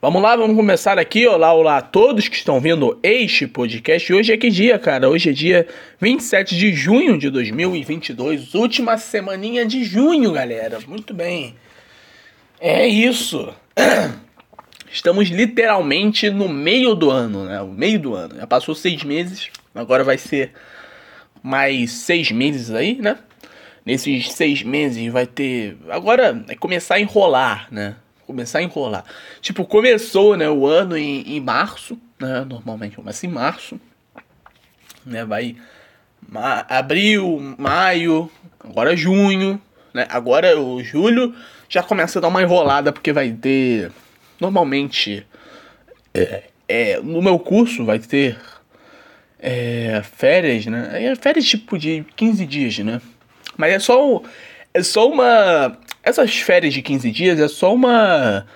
Vamos lá, vamos começar aqui. Olá, olá a todos que estão vendo este podcast. Hoje é que dia, cara? Hoje é dia 27 de junho de 2022, última semaninha de junho, galera. Muito bem. É isso. Estamos literalmente no meio do ano, né? O meio do ano. Já passou seis meses, agora vai ser mais seis meses aí, né? Nesses seis meses vai ter. Agora é começar a enrolar, né? Começar a enrolar. Tipo, começou, né, o ano em, em março, né, normalmente começa em março, né, vai ma abril, maio, agora junho, né, agora o julho já começa a dar uma enrolada porque vai ter, normalmente, é, é no meu curso vai ter é, férias, né, é férias tipo de 15 dias, né, mas é só, é só uma essas férias de 15 dias é só uma.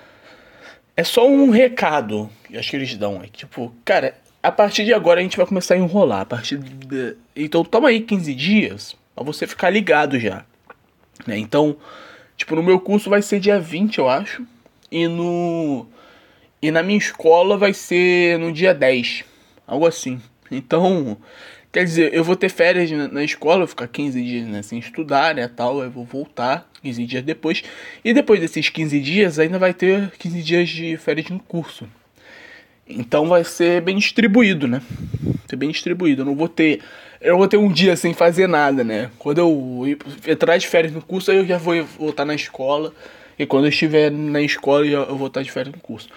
É só um recado que acho que eles dão. É tipo, cara, a partir de agora a gente vai começar a enrolar. A partir de... Então toma aí 15 dias pra você ficar ligado já. Né? Então, tipo, no meu curso vai ser dia 20, eu acho. E no. E na minha escola vai ser no dia 10. Algo assim. Então, Quer dizer, eu vou ter férias na, escola, vou ficar 15 dias né, sem estudar, né, tal, eu vou voltar 15 dias depois. E depois desses 15 dias ainda vai ter 15 dias de férias no curso. Então vai ser bem distribuído, né? Ser bem distribuído. Eu não vou ter. Eu vou ter um dia sem fazer nada, né? Quando eu entrar de férias no curso, aí eu já vou voltar na escola. E quando eu estiver na escola, eu vou estar de férias no curso.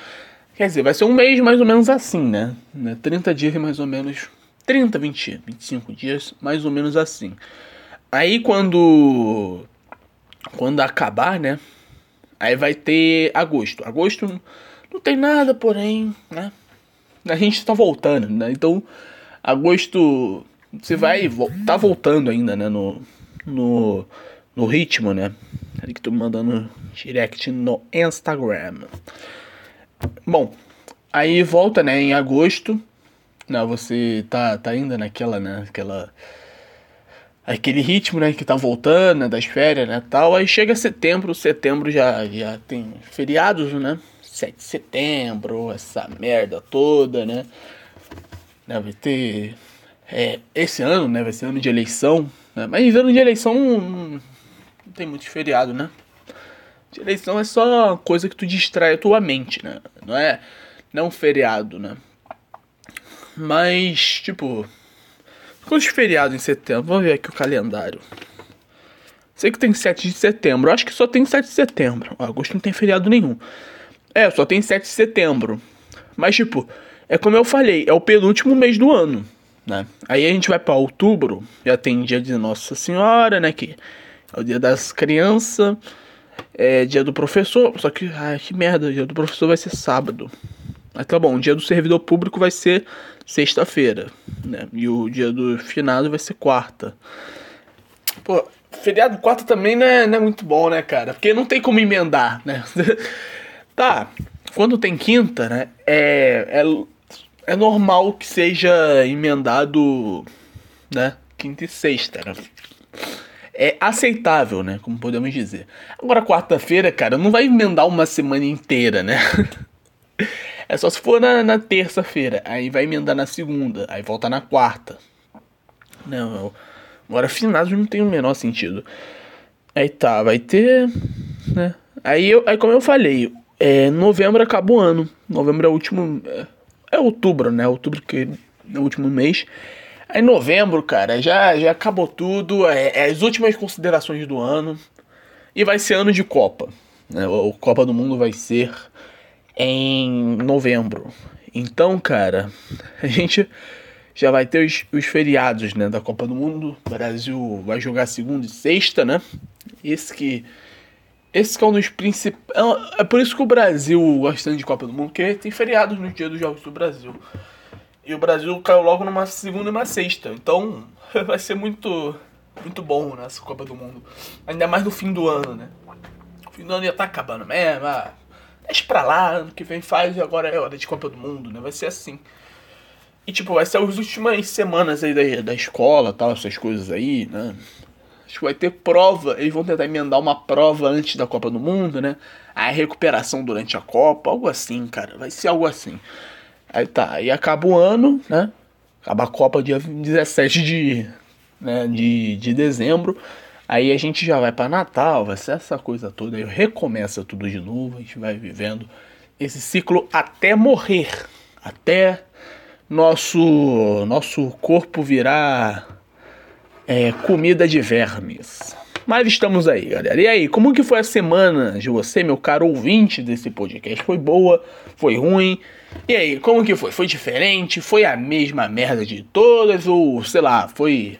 Quer dizer, vai ser um mês mais ou menos assim, né? 30 dias mais ou menos 30, 20, 25 dias, mais ou menos assim. Aí quando quando acabar, né? Aí vai ter agosto. Agosto não tem nada, porém, né? A gente tá voltando, né? Então, agosto você vai tá voltando ainda, né, no no no ritmo, né? Ali que tô mandando direct no Instagram. Bom, aí volta, né, em agosto. Não, você tá, tá ainda naquela, né? Aquela. Aquele ritmo, né? Que tá voltando, né, das férias, né? Tal. Aí chega setembro, setembro já, já tem feriados, né? 7 de setembro, essa merda toda, né? Vai ter. É, esse ano, né? Vai ser ano de eleição. Né? Mas ano de eleição não tem muito feriado, né? De eleição é só coisa que tu distrai a tua mente, né? Não é, não é um feriado, né? Mas, tipo. Quantos feriados em setembro? Vamos ver aqui o calendário. Sei que tem 7 de setembro. Acho que só tem 7 de setembro. Agosto não tem feriado nenhum. É, só tem 7 de setembro. Mas, tipo, é como eu falei, é o penúltimo mês do ano. Né? Aí a gente vai para outubro, já tem dia de Nossa Senhora, né? Que é o dia das crianças, é dia do professor. Só que, ai, que merda, o dia do professor vai ser sábado. Mas tá bom, o dia do servidor público vai ser sexta-feira, né? E o dia do finado vai ser quarta. Pô, feriado quarta também não é, não é muito bom, né, cara? Porque não tem como emendar, né? tá, quando tem quinta, né? É, é, é normal que seja emendado, né? Quinta e sexta, né? É aceitável, né? Como podemos dizer. Agora, quarta-feira, cara, não vai emendar uma semana inteira, né? É só se for na, na terça-feira, aí vai emendar na segunda, aí volta na quarta. Não, agora finados não tem o menor sentido. Aí tá, vai ter. Né? Aí, eu, aí como eu falei, é, novembro acaba o ano. Novembro é o último. É, é outubro, né? Outubro que é o último mês. Aí novembro, cara, já, já acabou tudo. É, é as últimas considerações do ano. E vai ser ano de Copa. Né? O Copa do Mundo vai ser em novembro. Então, cara, a gente já vai ter os, os, feriados né, da Copa do Mundo. O Brasil vai jogar segunda e sexta, né? Esse que. Esse que é um dos principais. É, é por isso que o Brasil gosta de Copa do Mundo, porque tem feriados nos dias dos Jogos do Brasil. E o Brasil caiu logo numa segunda e uma sexta. Então vai ser muito, muito bom nessa Copa do Mundo. Ainda mais no fim do ano, né? O fim do ano já tá acabando mesmo. Ah, Deixa pra lá, ano que vem faz e agora é hora de Copa do Mundo, né? Vai ser assim. E tipo, vai ser as últimas semanas aí da, da escola tal, essas coisas aí, né? Acho que vai ter prova. Eles vão tentar emendar uma prova antes da Copa do Mundo, né? A recuperação durante a Copa, algo assim, cara. Vai ser algo assim. Aí tá, aí acaba o ano, né? Acaba a Copa dia 17 de, né, de, de dezembro. Aí a gente já vai para Natal, vai ser essa coisa toda. Aí recomeça tudo de novo. A gente vai vivendo esse ciclo até morrer. Até nosso, nosso corpo virar é, comida de vermes. Mas estamos aí, galera. E aí, como que foi a semana de você, meu caro ouvinte desse podcast? Foi boa? Foi ruim? E aí, como que foi? Foi diferente? Foi a mesma merda de todas? Ou, sei lá, foi...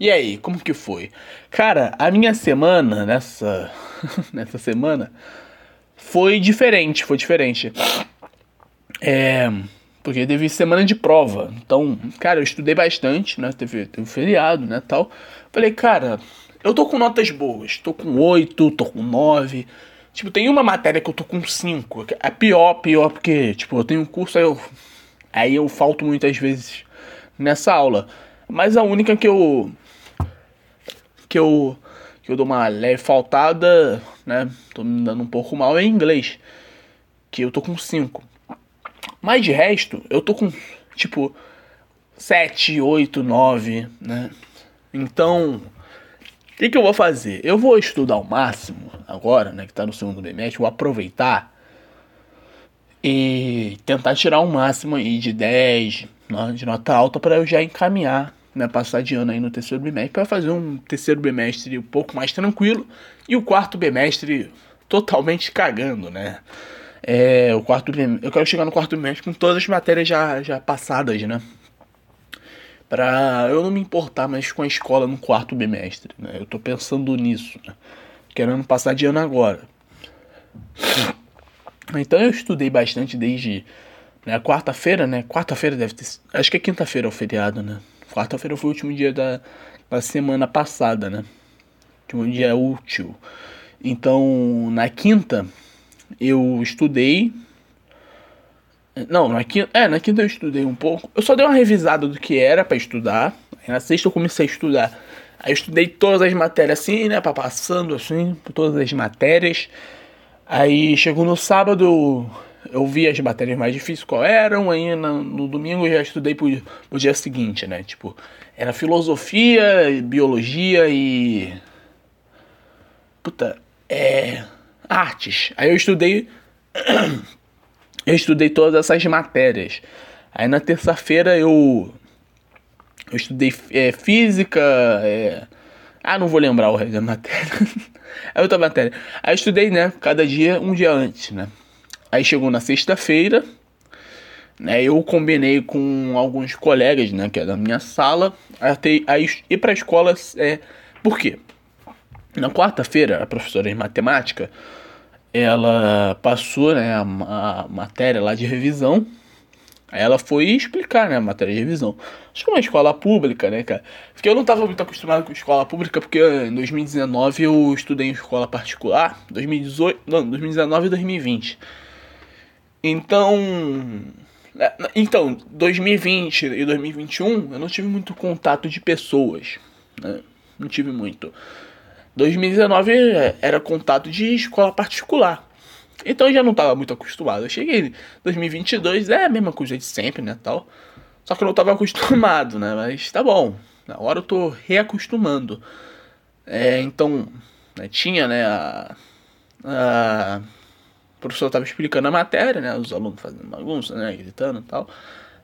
E aí, como que foi? Cara, a minha semana, nessa, nessa semana, foi diferente, foi diferente. É... Porque teve semana de prova. Então, cara, eu estudei bastante, né? Teve, teve feriado, né, tal. Falei, cara, eu tô com notas boas. Tô com 8, tô com 9. Tipo, tem uma matéria que eu tô com 5. É pior, pior, porque, tipo, eu tenho um curso, aí eu, aí eu falto muitas vezes nessa aula. Mas a única que eu. Que eu. que eu dou uma leve faltada, né? Tô me dando um pouco mal em inglês. Que eu tô com 5. Mas de resto, eu tô com, tipo, 7, 8, 9, né? Então que, que eu vou fazer? Eu vou estudar ao máximo agora, né? Que tá no segundo bimestre, vou aproveitar e tentar tirar o máximo aí de 10, né, de nota alta, para eu já encaminhar, né? Passar de ano aí no terceiro bimestre, para fazer um terceiro bimestre um pouco mais tranquilo e o quarto bimestre totalmente cagando, né? É, o quarto eu quero chegar no quarto bimestre com todas as matérias já, já passadas, né? para eu não me importar mais com a escola no quarto bimestre, né? Eu tô pensando nisso, né? Querendo passar de ano agora. Então eu estudei bastante desde né, quarta-feira, né? Quarta-feira deve ter. Acho que é quinta-feira o feriado, né? Quarta-feira foi o último dia da, da semana passada, né? Último dia útil. Então, na quinta, eu estudei não, na quinta, é, na quinta eu estudei um pouco. Eu só dei uma revisada do que era para estudar. Aí na sexta eu comecei a estudar. Aí eu estudei todas as matérias assim, né, para passando assim, por todas as matérias. Aí chegou no sábado, eu, vi as matérias mais difíceis qual eram, aí no, no domingo eu já estudei pro, pro dia seguinte, né? Tipo, era filosofia, biologia e puta, é artes. Aí eu estudei eu estudei todas essas matérias. Aí na terça-feira eu, eu estudei é, física. É, ah, não vou lembrar o resto da matéria. é outra matéria. Aí eu estudei, né? Cada dia, um dia antes, né? Aí chegou na sexta-feira. Né, eu combinei com alguns colegas, né, que é da minha sala, até aí ir para a escola. É, por quê? Na quarta-feira, a professora de matemática ela passou né, a, a, matéria lá de revisão. Aí ela foi explicar, né, a matéria de revisão. Acho que é uma escola pública, né, cara? Porque eu não estava muito acostumado com escola pública, porque em 2019 eu estudei em escola particular. 2018, não, 2019 e 2020. Então. É, então, 2020 e 2021 eu não tive muito contato de pessoas. Né? Não tive muito. 2019 é, era contato de escola particular. Então eu já não estava muito acostumado. Eu cheguei em 2022, é a mesma coisa de sempre, né, tal. Só que eu não estava acostumado, né, mas tá bom. Na hora eu tô reacostumando. É, então, né, tinha, né, a, a o professor estava explicando a matéria, né, os alunos fazendo bagunça, né, gritando e tal.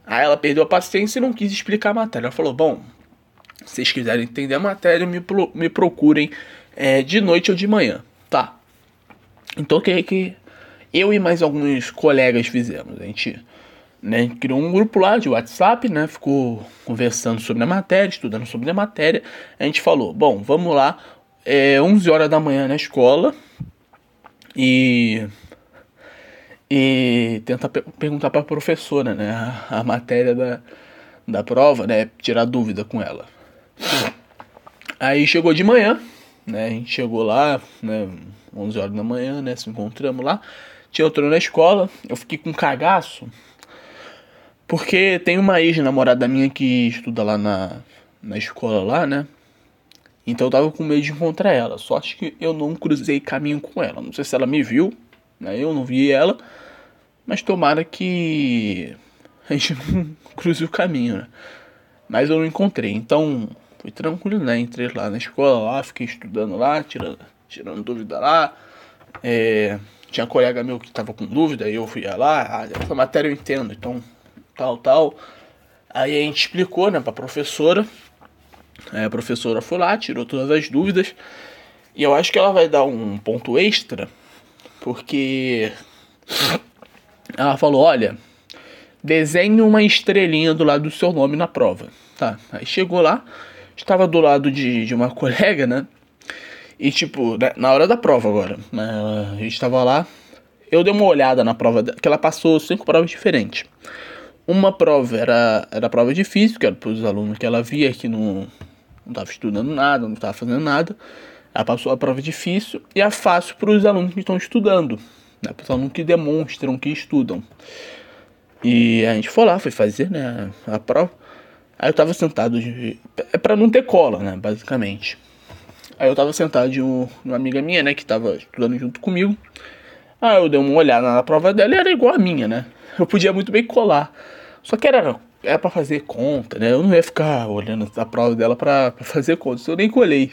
Aí ela perdeu a paciência e não quis explicar a matéria. Ela falou, bom, se vocês quiserem entender a matéria, me, pro, me procurem é, de noite ou de manhã, tá? Então o que, que eu e mais alguns colegas fizemos? A gente né, criou um grupo lá de WhatsApp, né? Ficou conversando sobre a matéria, estudando sobre a matéria. A gente falou, bom, vamos lá, é 11 horas da manhã na escola e e tentar perguntar para a professora, né, a, a matéria da, da prova, né, tirar dúvida com ela. Aí chegou de manhã, né? A gente chegou lá, né? 11 horas da manhã, né? Se encontramos lá. Tinha outro na escola. Eu fiquei com cagaço. Porque tem uma ex-namorada minha que estuda lá na, na escola lá, né? Então eu tava com medo de encontrar ela. Só acho que eu não cruzei caminho com ela. Não sei se ela me viu, né? Eu não vi ela. Mas tomara que a gente não cruze o caminho, né? Mas eu não encontrei. Então foi tranquilo, né? Entrei lá na escola, lá, fiquei estudando lá, tirando, tirando dúvida lá. É, tinha um colega meu que tava com dúvida, eu fui lá, ah, essa matéria eu entendo, então tal, tal. Aí a gente explicou, né, pra professora. Aí a professora foi lá, tirou todas as dúvidas. E eu acho que ela vai dar um ponto extra, porque ela falou: olha, desenhe uma estrelinha do lado do seu nome na prova. Tá, aí chegou lá, estava do lado de, de uma colega, né? E tipo, né, na hora da prova agora, né, a gente estava lá, eu dei uma olhada na prova, que ela passou cinco provas diferentes. Uma prova era, era prova difícil, que era para os alunos que ela via que não estava estudando nada, não estava fazendo nada. Ela passou a prova difícil e a fácil para os alunos que estão estudando, né, para alunos que demonstram que estudam. E a gente foi lá, foi fazer né, a prova. Aí eu tava sentado de. É pra não ter cola, né? Basicamente. Aí eu tava sentado de um, uma amiga minha, né? Que tava estudando junto comigo. Aí eu dei uma olhada na prova dela e era igual a minha, né? Eu podia muito bem colar. Só que era, era pra fazer conta, né? Eu não ia ficar olhando a prova dela pra fazer conta. Eu nem colei.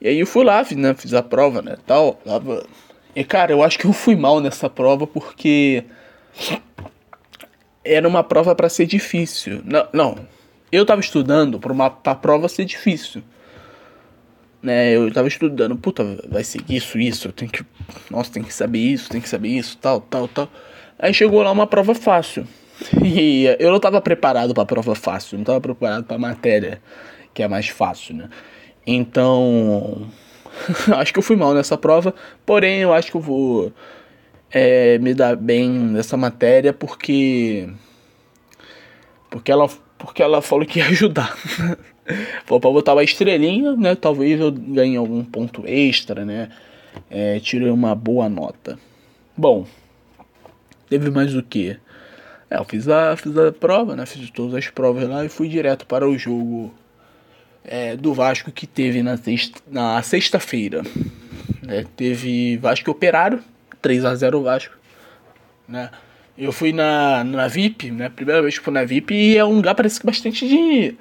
E aí eu fui lá, fiz, né, fiz a prova, né? Tal. Tava... E cara, eu acho que eu fui mal nessa prova porque era uma prova para ser difícil. Não, não. Eu tava estudando para uma pra prova ser difícil. Né, eu tava estudando, puta, vai ser isso, isso, eu tenho que. Nossa, tem que saber isso, tem que saber isso, tal, tal, tal. Aí chegou lá uma prova fácil. E eu não tava preparado para prova fácil, não tava preparado para matéria, que é mais fácil, né? Então, acho que eu fui mal nessa prova, porém eu acho que eu vou é, me dar bem nessa matéria porque porque ela porque ela falou que ia ajudar. Falou pra botar uma estrelinha, né? Talvez eu ganhe algum ponto extra, né? É, tirei uma boa nota. Bom, teve mais o que? É, eu fiz a, fiz a prova, né? Fiz todas as provas lá e fui direto para o jogo é, do Vasco que teve na sexta-feira. Na sexta né? Teve Vasco Operário 3 a 0 Vasco, né? Eu fui na, na VIP, né? Primeira vez que fui na VIP e é um lugar parece que bastante de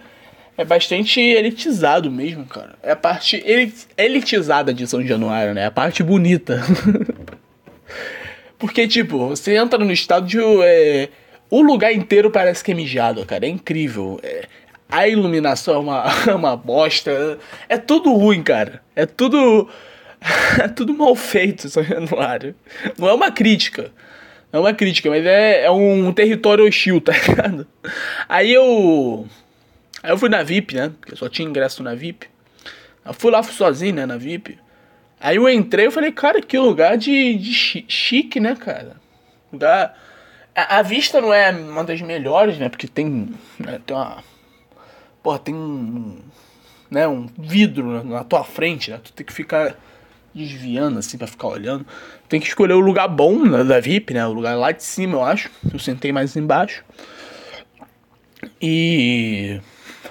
é bastante elitizado mesmo, cara. É a parte elitizada de São Januário, né? É a parte bonita. Porque, tipo, você entra no estádio, é, o lugar inteiro parece que é mijado, cara. É incrível. É, a iluminação é uma, é uma bosta. É tudo ruim, cara. É tudo. é tudo mal feito, São Januário. Não é uma crítica. Não é uma crítica, mas é, é um território hostil, tá ligado? Aí eu. Aí eu fui na VIP, né? Porque só tinha ingresso na VIP. Eu fui lá fui sozinho, né? Na VIP. Aí eu entrei e falei, cara, que lugar de, de chique, né, cara? Lugar. A, a, vista não é uma das melhores, né? Porque tem. Né, tem uma. Porra, tem um. Né, um vidro na tua frente, né? Tu tem que ficar desviando assim para ficar olhando. Tem que escolher o lugar bom né, da VIP, né? O lugar lá de cima, eu acho. Eu sentei mais embaixo. E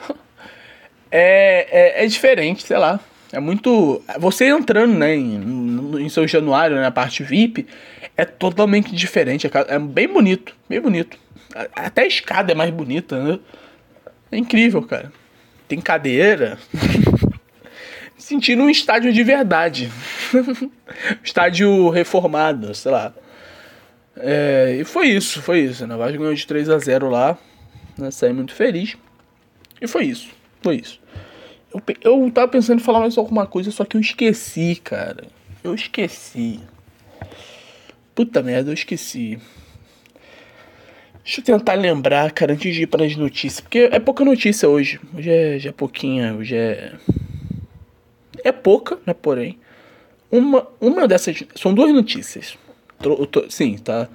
é, é, é diferente, sei lá. É muito. Você entrando, né, em, em São Januário, na né, parte VIP, é totalmente diferente. É bem bonito, bem bonito. Até a escada é mais bonita, né? É incrível, cara. Tem cadeira. sentindo um estádio de verdade. estádio reformado, sei lá. É, e foi isso, foi isso. O Vasco ganhou de 3 a 0 lá. Né? Saí muito feliz. E foi isso, foi isso. Eu, eu tava pensando em falar mais alguma coisa, só que eu esqueci, cara. Eu esqueci. Puta merda, eu esqueci. Deixa eu tentar lembrar, cara, antes de ir para as notícias. Porque é pouca notícia hoje. Hoje é, já é pouquinha, hoje é é pouca, né? Porém, uma, uma dessas. São duas notícias. Tô, tô, sim, tá?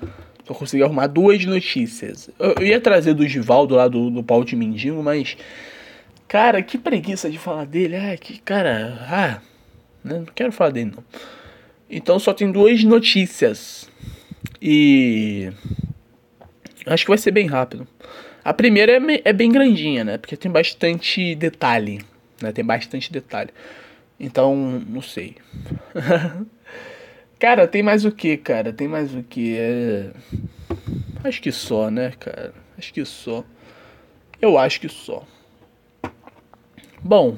Só consegui arrumar duas notícias. Eu, eu ia trazer do Givaldo lá do, do pau de mendigo, mas. Cara, que preguiça de falar dele. Ah, que cara. Ah, né? não quero falar dele não. Então só tem duas notícias. E. Acho que vai ser bem rápido. A primeira é, é bem grandinha, né? Porque tem bastante detalhe. né? Tem bastante detalhe. Então, não sei. cara, tem mais o que, cara? Tem mais o que? É... Acho que só, né, cara? Acho que só. Eu acho que só. Bom.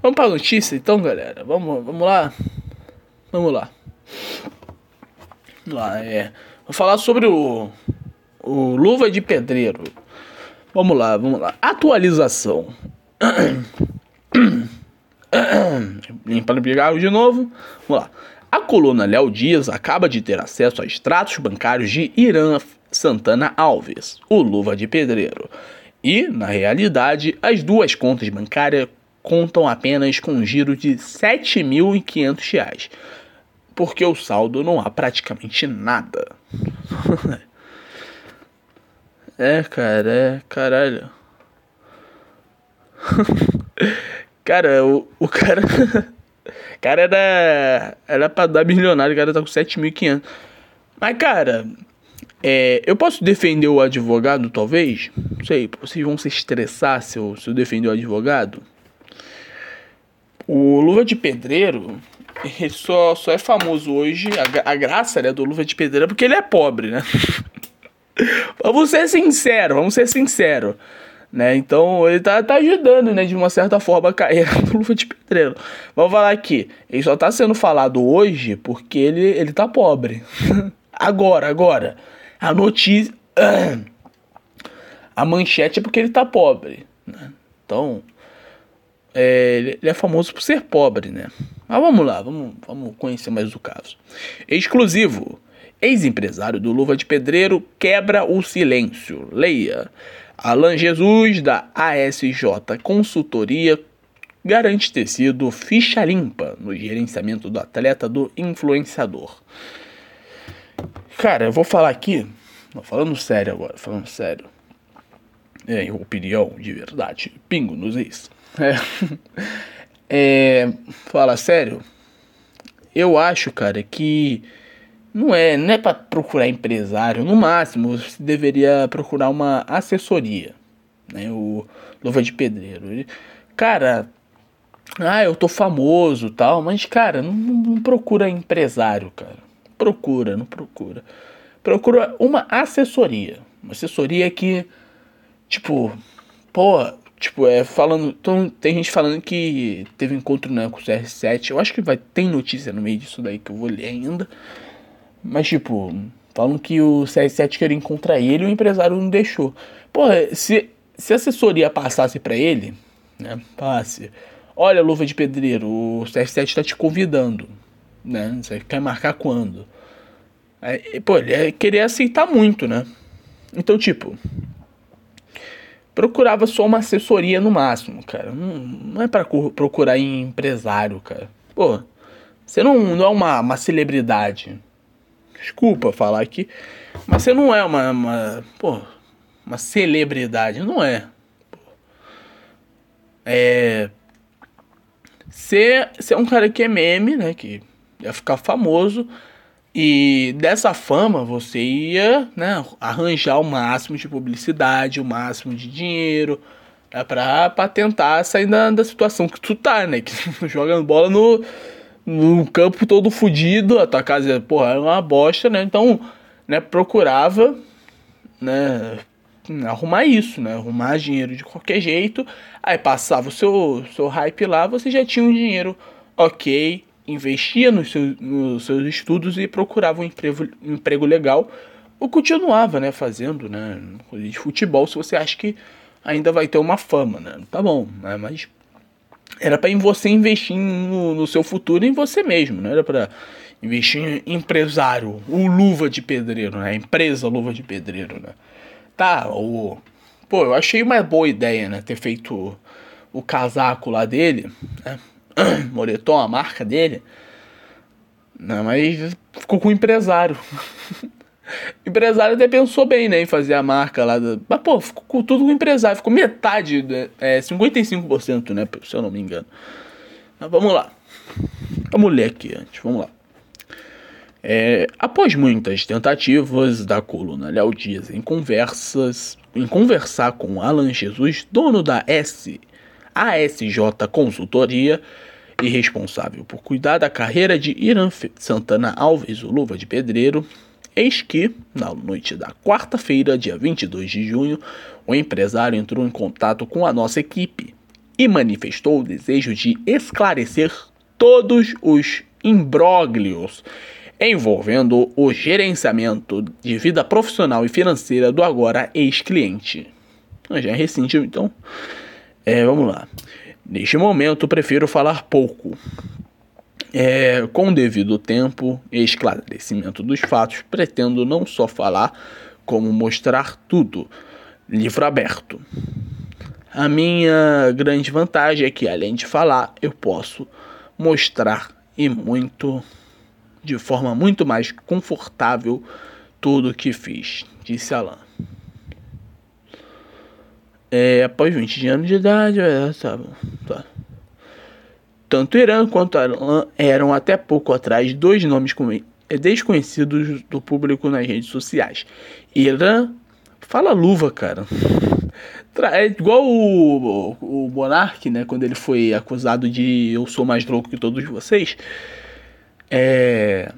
Vamos pra notícia então, galera. Vamos, vamos lá. Vamos lá. Vamos lá, é. Vou falar sobre o, o Luva de Pedreiro. Vamos lá, vamos lá. Atualização. Limpando o pigarro de novo. Vamos lá. A coluna Léo Dias acaba de ter acesso a extratos bancários de Irã Santana Alves, o Luva de Pedreiro. E, na realidade, as duas contas bancárias contam apenas com um giro de R$ 7.500, porque o saldo não há praticamente nada. É, cara, é, caralho. cara, o, o cara. cara era. Era pra dar milionário, o cara tá com 7.500. Mas, cara, é, eu posso defender o advogado, talvez? Não sei, vocês vão se estressar se eu, se eu defender o advogado? O Luva de Pedreiro, só, só é famoso hoje, a, a graça né, do Luva de Pedreiro é porque ele é pobre, né? vamos ser sinceros, vamos ser sinceros. Né? Então ele tá, tá ajudando, né, de uma certa forma, a carreira do Luva de Pedreiro. Vamos falar aqui, ele só tá sendo falado hoje porque ele, ele tá pobre. agora, agora a notícia. A manchete é porque ele tá pobre. Né? Então. É, ele é famoso por ser pobre, né? Mas vamos lá, vamos, vamos conhecer mais o caso. Exclusivo. Ex-empresário do Luva de Pedreiro quebra o silêncio. Leia. Alan Jesus, da ASJ Consultoria, garante ter sido ficha limpa no gerenciamento do atleta do influenciador. Cara, eu vou falar aqui, falando sério agora, falando sério. É, opinião de verdade, pingo nos is. É. é, fala sério, eu acho, cara, que não é, não é para procurar empresário, no máximo você deveria procurar uma assessoria, né? O Luva de Pedreiro. Cara, ah, eu tô famoso, tal, mas cara, não, não procura empresário, cara procura, não procura. Procura uma assessoria. Uma assessoria que, tipo, pô, tipo, é falando. Então, tem gente falando que teve encontro né, com o CR7. Eu acho que vai ter notícia no meio disso daí que eu vou ler ainda. Mas, tipo, falam que o CR7 queria encontrar ele e o empresário não deixou. Pô, se, se a assessoria passasse para ele, né? Passe. Olha, luva de pedreiro, o CR7 tá te convidando né? Você quer marcar quando? Aí, pô, ele ia querer aceitar muito, né? Então, tipo, procurava só uma assessoria no máximo, cara. Não, não é para procurar em empresário, cara. Pô, você não, não é uma, uma celebridade. Desculpa falar aqui, mas você não é uma, uma pô, uma celebridade, não é. É. Você, é um cara que é meme, né? Que ia ficar famoso. E dessa fama você ia né, arranjar o máximo de publicidade, o máximo de dinheiro né, pra, pra tentar sair da, da situação que tu tá, né? Que jogando bola no, no campo todo fodido, a tua casa porra, era uma bosta, né? Então, né, procurava né, arrumar isso, né? Arrumar dinheiro de qualquer jeito. Aí passava o seu, seu hype lá, você já tinha um dinheiro ok investia nos seus, nos seus estudos e procurava um emprego, um emprego legal ou continuava, né, fazendo, né, de futebol, se você acha que ainda vai ter uma fama, né, tá bom, né, mas era para você investir no, no, seu futuro em você mesmo, não era para investir em empresário, o luva de pedreiro, né, empresa luva de pedreiro, né, tá, o, pô, eu achei uma boa ideia, né, ter feito o casaco lá dele, né, moletom, a marca dele. Não, mas ficou com o empresário. o empresário até pensou bem, né, em fazer a marca lá. Da... Mas, pô, ficou com tudo com o empresário. Ficou metade, é, 55%, né, se eu não me engano. Mas vamos lá. Vamos ler aqui antes, vamos lá. É, após muitas tentativas da coluna Léo Dias em conversas, em conversar com Alan Jesus, dono da S ASJ Consultoria e responsável por cuidar da carreira de Irã Santana Alves, o Luva de Pedreiro, eis que, na noite da quarta-feira, dia 22 de junho, o empresário entrou em contato com a nossa equipe e manifestou o desejo de esclarecer todos os imbróglios envolvendo o gerenciamento de vida profissional e financeira do agora ex-cliente. Já é recente, então. É, vamos lá. Neste momento, prefiro falar pouco. É, com devido tempo e esclarecimento dos fatos, pretendo não só falar, como mostrar tudo. Livro aberto. A minha grande vantagem é que, além de falar, eu posso mostrar e muito, de forma muito mais confortável, tudo o que fiz, disse Alan. É, após 20 anos de idade, é, tá, tá. Tanto Irã quanto Alan eram até pouco atrás dois nomes é, desconhecidos do público nas redes sociais. Irã fala luva, cara. É igual o, o, o Monark, né? Quando ele foi acusado de eu sou mais louco que todos vocês. É...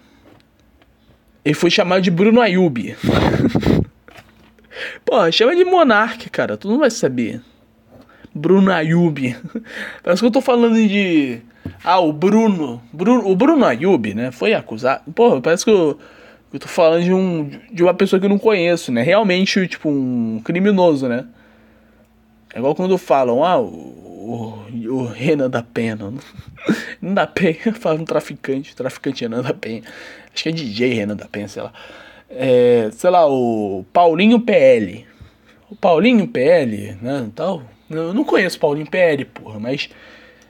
Ele foi chamado de Bruno Ayub. Pô, chama de Monark, cara. Tu não vai saber. Bruno Ayub. Parece que eu tô falando de. Ah, o Bruno. Bruno o Bruno Ayub, né? Foi acusado. Pô, parece que eu, eu tô falando de, um, de uma pessoa que eu não conheço, né? Realmente, tipo, um criminoso, né? É igual quando falam, ah, o, o, o Renan da Penha. Não da Penha, fala um traficante, traficante Renan da Penha. Acho que é DJ Renan da Penha, sei lá é, sei lá, o Paulinho PL. O Paulinho PL, né, tal. Eu não conheço Paulinho PL, porra, mas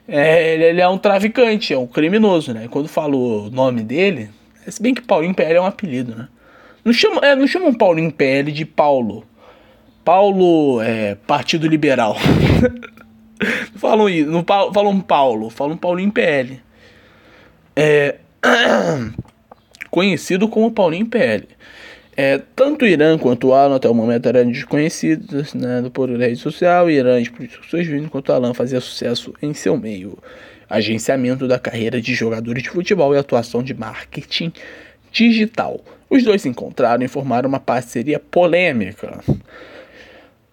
é, ele, ele, é um traficante, é um criminoso, né? Quando falo o nome dele, se bem que Paulinho PL é um apelido, né? Não chamam, é, não chamam Paulinho PL de Paulo. Paulo é Partido Liberal. falam isso, não falam Paulo, falam Paulinho PL. É, conhecido como Paulinho PL. É, tanto Irã quanto Alan até o momento eram desconhecidos né, por rede social. Irã explodiu surgindo enquanto Alan fazia sucesso em seu meio. Agenciamento da carreira de jogadores de futebol e atuação de marketing digital. Os dois se encontraram e formaram uma parceria polêmica.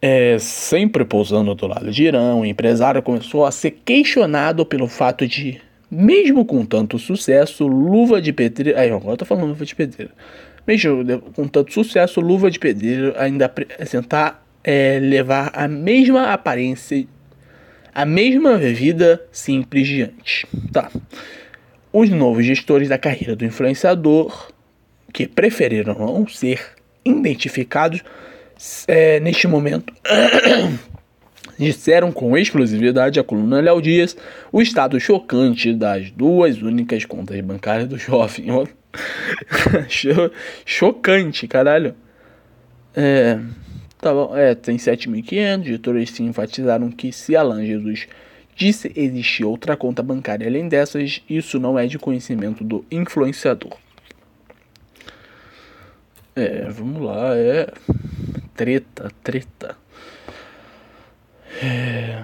É, sempre pousando do lado de Irã, o empresário começou a ser questionado pelo fato de, mesmo com tanto sucesso, luva de pedreiro. Aí, agora eu tô falando luva de pedreiro mesmo com tanto sucesso, Luva de Pedreiro ainda apresentar é, levar a mesma aparência, a mesma vida simples de antes. Tá. Os novos gestores da carreira do influenciador, que preferiram não ser identificados é, neste momento, disseram com exclusividade à coluna Léo Dias o estado chocante das duas únicas contas bancárias do jovem. Chocante, caralho. É. Tá bom, é, tem 7.500. Editores se enfatizaram que se Alan Jesus disse existir outra conta bancária além dessas, isso não é de conhecimento do influenciador. É, vamos lá, é. Treta, treta. É.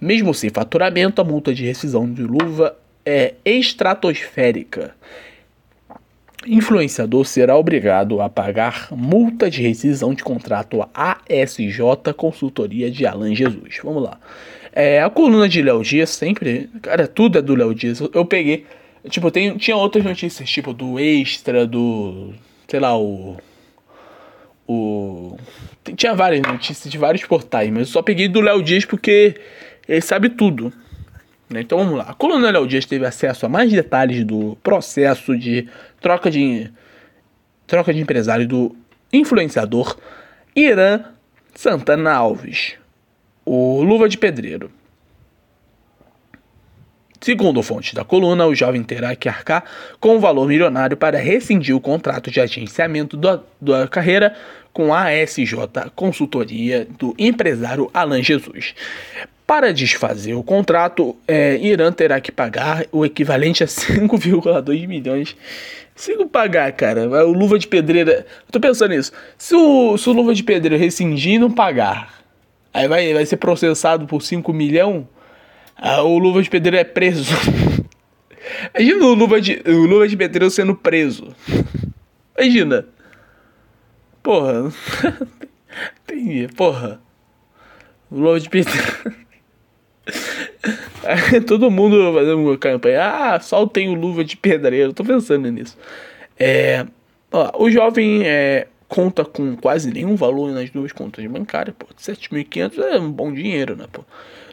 Mesmo sem faturamento, a multa de rescisão de luva é estratosférica. Influenciador será obrigado a pagar multa de rescisão de contrato ASJ Consultoria de Alan Jesus. Vamos lá. É, a coluna de Léo Dias sempre. Cara, tudo é do Léo Dias. Eu, peguei. Tipo, tem, tinha outras notícias, tipo, do Extra, do. Sei lá, o. O. Tinha várias notícias de vários portais, mas eu só peguei do Léo Dias porque ele sabe tudo. Né? Então vamos lá. A coluna Léo Dias teve acesso a mais detalhes do processo de troca de troca de empresário do influenciador Irã Santana Alves, o Luva de Pedreiro. Segundo fontes da coluna, o jovem terá que arcar com um valor milionário para rescindir o contrato de agenciamento da, da carreira com a ASJ Consultoria do empresário Alan Jesus. Para desfazer o contrato, é, Irã terá que pagar o equivalente a 5,2 milhões. Se não pagar, cara, o Luva de Pedreira. Eu tô pensando nisso. Se o, se o Luva de Pedreira rescindir e não pagar, Aí vai, vai ser processado por 5 milhões. Ah, o Luva de Pedreiro é preso. Imagina o Luva de, o Luva de Pedreiro sendo preso. Imagina. Porra. Entendi, porra. O Luva de Pedreiro. Todo mundo fazendo uma campanha. Ah, só tem o Luva de Pedreiro. Tô pensando nisso. É. Ó, o jovem é, conta com quase nenhum valor nas duas contas bancárias, pô. 7.500 é um bom dinheiro, né, pô.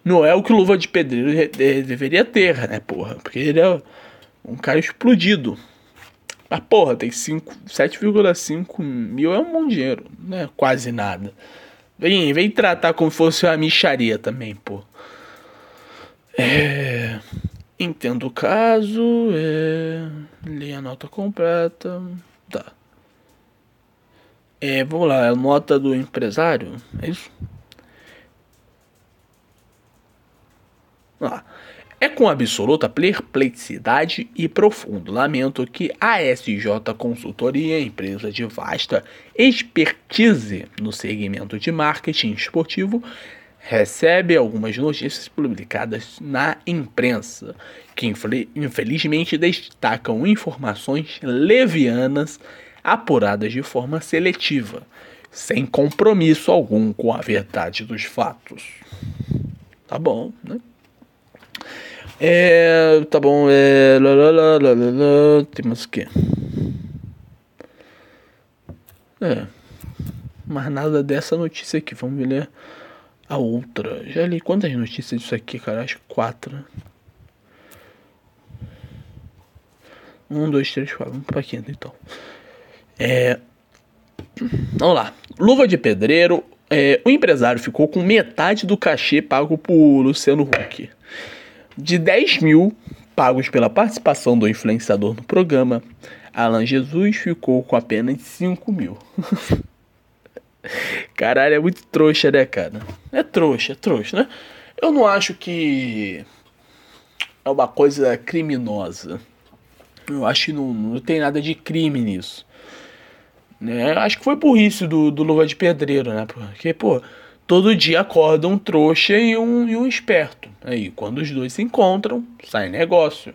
Não é o que Luva de Pedreiro deveria ter, né, porra? Porque ele é um cara explodido. Mas, porra, tem 7,5 mil é um bom dinheiro, né? Quase nada. Vem, vem tratar como se fosse uma micharia também, pô. É. Entendo o caso, é. Leia a nota completa. Tá. É, vamos lá, a nota do empresário, é isso? Ah, é com absoluta perplexidade e profundo lamento que a SJ Consultoria, empresa de vasta expertise no segmento de marketing esportivo, recebe algumas notícias publicadas na imprensa que infelizmente destacam informações levianas apuradas de forma seletiva, sem compromisso algum com a verdade dos fatos. Tá bom, né? É, tá bom, é. Lá, lá, lá, temos o quê? É. Mas nada dessa notícia aqui. Vamos ler a outra. Já li quantas notícias disso aqui, cara? Acho que quatro. Um, dois, três, quatro. Vamos pra quinta então. É, vamos lá. Luva de pedreiro. É, o empresário ficou com metade do cachê pago por Luciano Huck. De 10 mil pagos pela participação do influenciador no programa, Alan Jesus ficou com apenas 5 mil. Caralho, é muito trouxa, né, cara? É trouxa, é trouxa, né? Eu não acho que é uma coisa criminosa. Eu acho que não, não tem nada de crime nisso. Né? Acho que foi burrice do, do Luva de Pedreiro, né? Porque, pô, todo dia acorda um trouxa e um, e um esperto. Aí, quando os dois se encontram, sai negócio.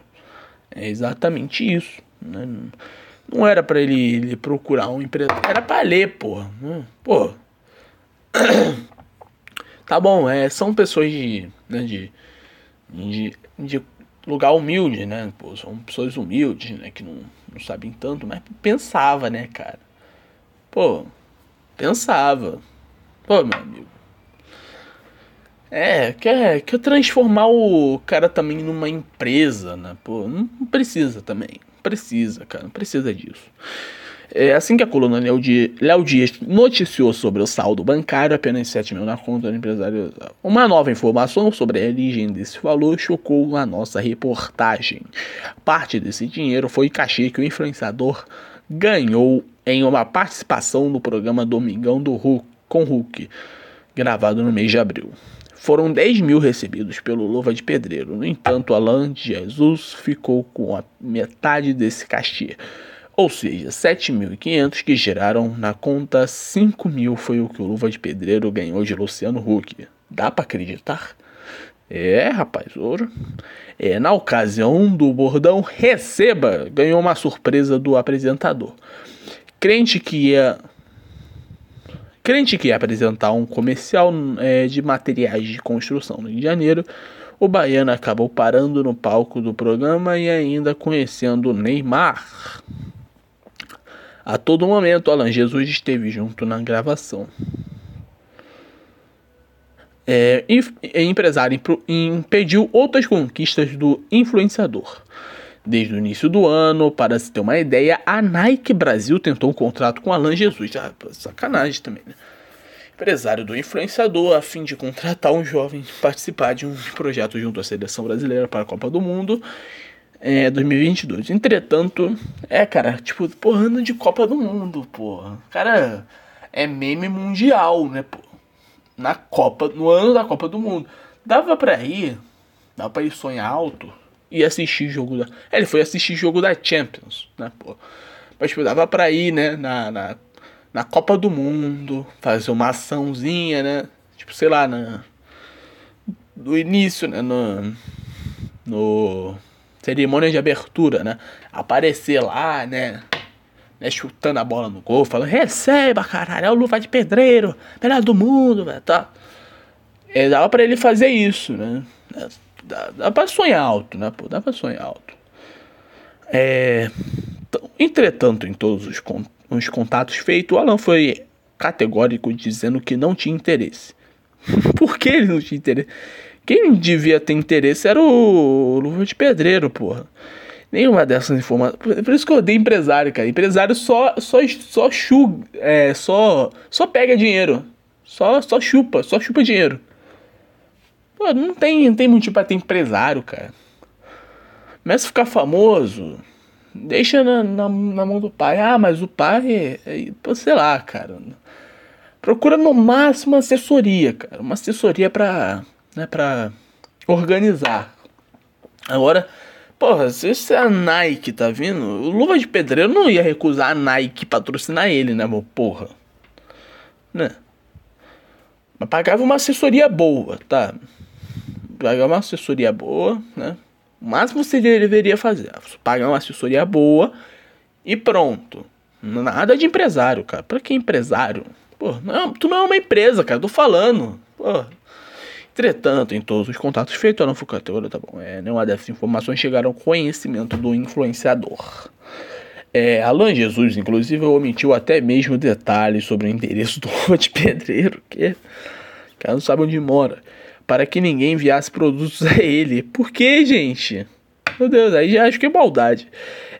É exatamente isso. Né? Não era para ele, ele, procurar um emprego. Era para ler, pô. Pô. Tá bom, é, são pessoas de, né, de, de, de lugar humilde, né? Pô, são pessoas humildes, né? Que não, não sabem tanto, mas pensava, né, cara? Pô, pensava. Pô, meu amigo. É, quer, quer transformar o cara também numa empresa, né? Pô, não precisa também. Precisa, cara, precisa disso. É assim que a coluna Léo Dias noticiou sobre o saldo bancário, apenas 7 mil na conta do empresário. Uma nova informação sobre a origem desse valor chocou a nossa reportagem. Parte desse dinheiro foi cachê que o influenciador ganhou em uma participação no programa Domingão do Hulk, com Hulk, gravado no mês de abril. Foram 10 mil recebidos pelo Luva de Pedreiro. No entanto, Alain de Jesus ficou com a metade desse cachê. Ou seja, 7.500 que geraram na conta 5 mil foi o que o Luva de Pedreiro ganhou de Luciano Huck. Dá para acreditar? É, rapaz, ouro. É, na ocasião do bordão Receba, ganhou uma surpresa do apresentador. Crente que ia. Crente que ia apresentar um comercial é, de materiais de construção no Rio de Janeiro, o baiano acabou parando no palco do programa e ainda conhecendo Neymar. A todo momento, Alan Jesus esteve junto na gravação. É, empresário impediu outras conquistas do influenciador. Desde o início do ano, para se ter uma ideia, a Nike Brasil tentou um contrato com Alan Jesus. Ah, sacanagem também, né? Empresário do influenciador, a fim de contratar um jovem participar de um projeto junto à seleção brasileira para a Copa do Mundo é, 2022. Entretanto, é, cara, tipo, porra, ano de Copa do Mundo, porra. Cara, é meme mundial, né, pô? Na Copa, no ano da Copa do Mundo. Dava pra ir, dava pra ir sonhar alto e assistir jogo da. É, ele foi assistir jogo da Champions, né, pô? Mas tipo, dava pra ir, né, na, na, na Copa do Mundo, fazer uma açãozinha, né? Tipo, sei lá, na, do início, né? No, no cerimônia de abertura, né? Aparecer lá, né? né chutando a bola no gol, falando, receba, caralho, é o Luva de Pedreiro, melhor do mundo, velho, tá? É, dava pra ele fazer isso, né? Dá, dá sonhar alto, né? Pô, dá pra sonhar alto. É, entretanto, em todos os, os contatos feitos, o Alan foi categórico dizendo que não tinha interesse. Por que ele não tinha interesse? Quem devia ter interesse era o Luva de Pedreiro, porra. Nenhuma dessas informações. Por isso que eu odeio empresário, cara. Empresário só só só chuga, é, só só pega dinheiro. Só só chupa, só chupa dinheiro. Pô, não tem, não tem motivo pra ter empresário, cara. Começa a ficar famoso. Deixa na, na, na mão do pai. Ah, mas o pai, é, é, sei lá, cara. Procura no máximo assessoria, cara. Uma assessoria pra, né, pra organizar. Agora, porra, se a Nike tá vindo, o Luva de Pedreiro não ia recusar a Nike patrocinar ele, né, meu porra? Né? Mas pagava uma assessoria boa, tá? Pagava uma assessoria boa, né? O máximo você deveria fazer, pagar uma assessoria boa e pronto. Nada de empresário, cara. Pra que empresário? Pô, não, tu não é uma empresa, cara. Tô falando. Pô. Entretanto, em todos os contatos feitos, não Fucateura, tá bom. É, nenhuma dessas informações chegaram ao conhecimento do influenciador. É, Alan Jesus, inclusive, omitiu até mesmo detalhes sobre o endereço do Rua de Pedreiro, que cara não sabe onde mora, para que ninguém enviasse produtos a ele. Por que, gente? Meu Deus, aí já acho que é maldade.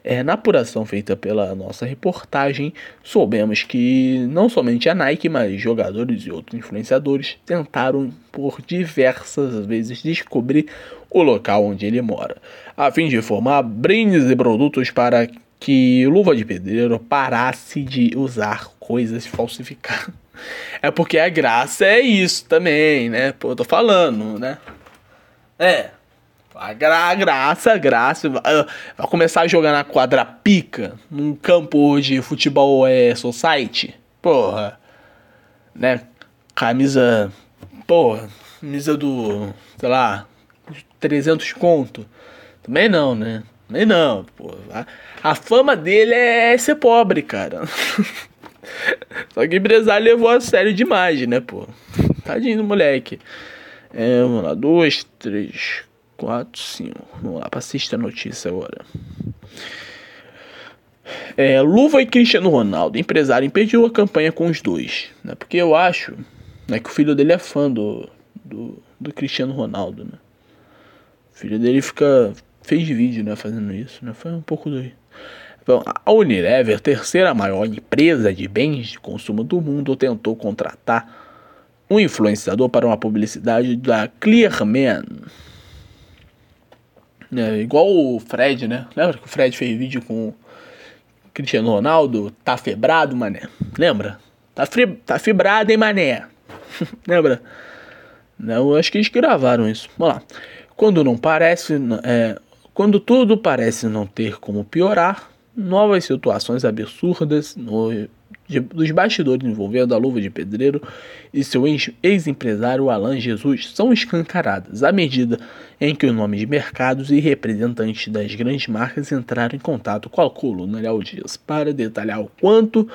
É, na apuração feita pela nossa reportagem, soubemos que não somente a Nike, mas jogadores e outros influenciadores tentaram por diversas vezes descobrir o local onde ele mora, a fim de formar brindes e produtos para que Luva de Pedreiro parasse de usar coisas falsificadas. É porque a graça é isso também, né? Pô, eu tô falando, né? É, a, gra, a graça, a graça. Vai começar a jogar na quadra pica, num campo de futebol é society. Porra. Né? Camisa. Porra. Camisa do. Sei lá. 300 conto. Também não, né? Também não. Porra. A fama dele é ser pobre, cara. Só que o empresário levou a sério demais, né, pô? Tadinho do moleque. É, vamos lá. Dois, três, 4, 5. Vamos lá, para assistir a notícia agora. É, Luva e Cristiano Ronaldo, empresário, impediu a campanha com os dois. Né? Porque eu acho né, que o filho dele é fã do, do, do Cristiano Ronaldo. Né? O filho dele fica. fez vídeo né, fazendo isso. Né? Foi um pouco do. Bom, a Unilever, terceira maior empresa de bens de consumo do mundo, tentou contratar um influenciador para uma publicidade da Clearman é, igual o Fred, né? Lembra que o Fred fez vídeo com o Cristiano Ronaldo? Tá febrado, mané? Lembra? Tá, fri... tá fibrado, hein, mané? Lembra? Não, acho que eles gravaram isso. Vamos lá. Quando não parece. É, quando tudo parece não ter como piorar, novas situações absurdas no de, dos bastidores envolvendo a luva de pedreiro e seu ex-empresário Alan Jesus são escancaradas à medida em que o nome de mercados e representantes das grandes marcas entraram em contato com a coluna Léo Dias para detalhar o quanto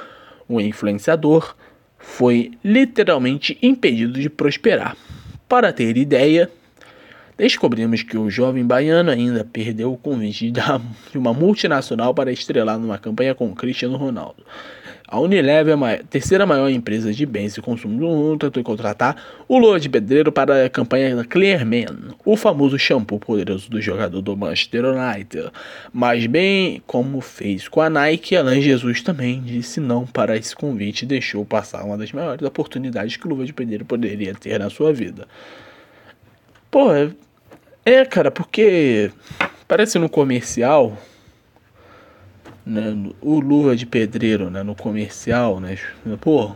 o influenciador foi literalmente impedido de prosperar. Para ter ideia, descobrimos que o jovem baiano ainda perdeu o convite de uma multinacional para estrelar numa campanha com Cristiano Ronaldo. A Unilever, a terceira maior empresa de bens e consumo do mundo, tentou contratar o Lua de Pedreiro para a campanha da Clearman, o famoso shampoo poderoso do jogador do Manchester United. Mas bem como fez com a Nike, Alan Jesus também disse não para esse convite e deixou passar uma das maiores oportunidades que o Luva de Pedreiro poderia ter na sua vida. Pô, é, cara, porque parece no comercial né, o Luva de Pedreiro, né, no comercial, né, pô,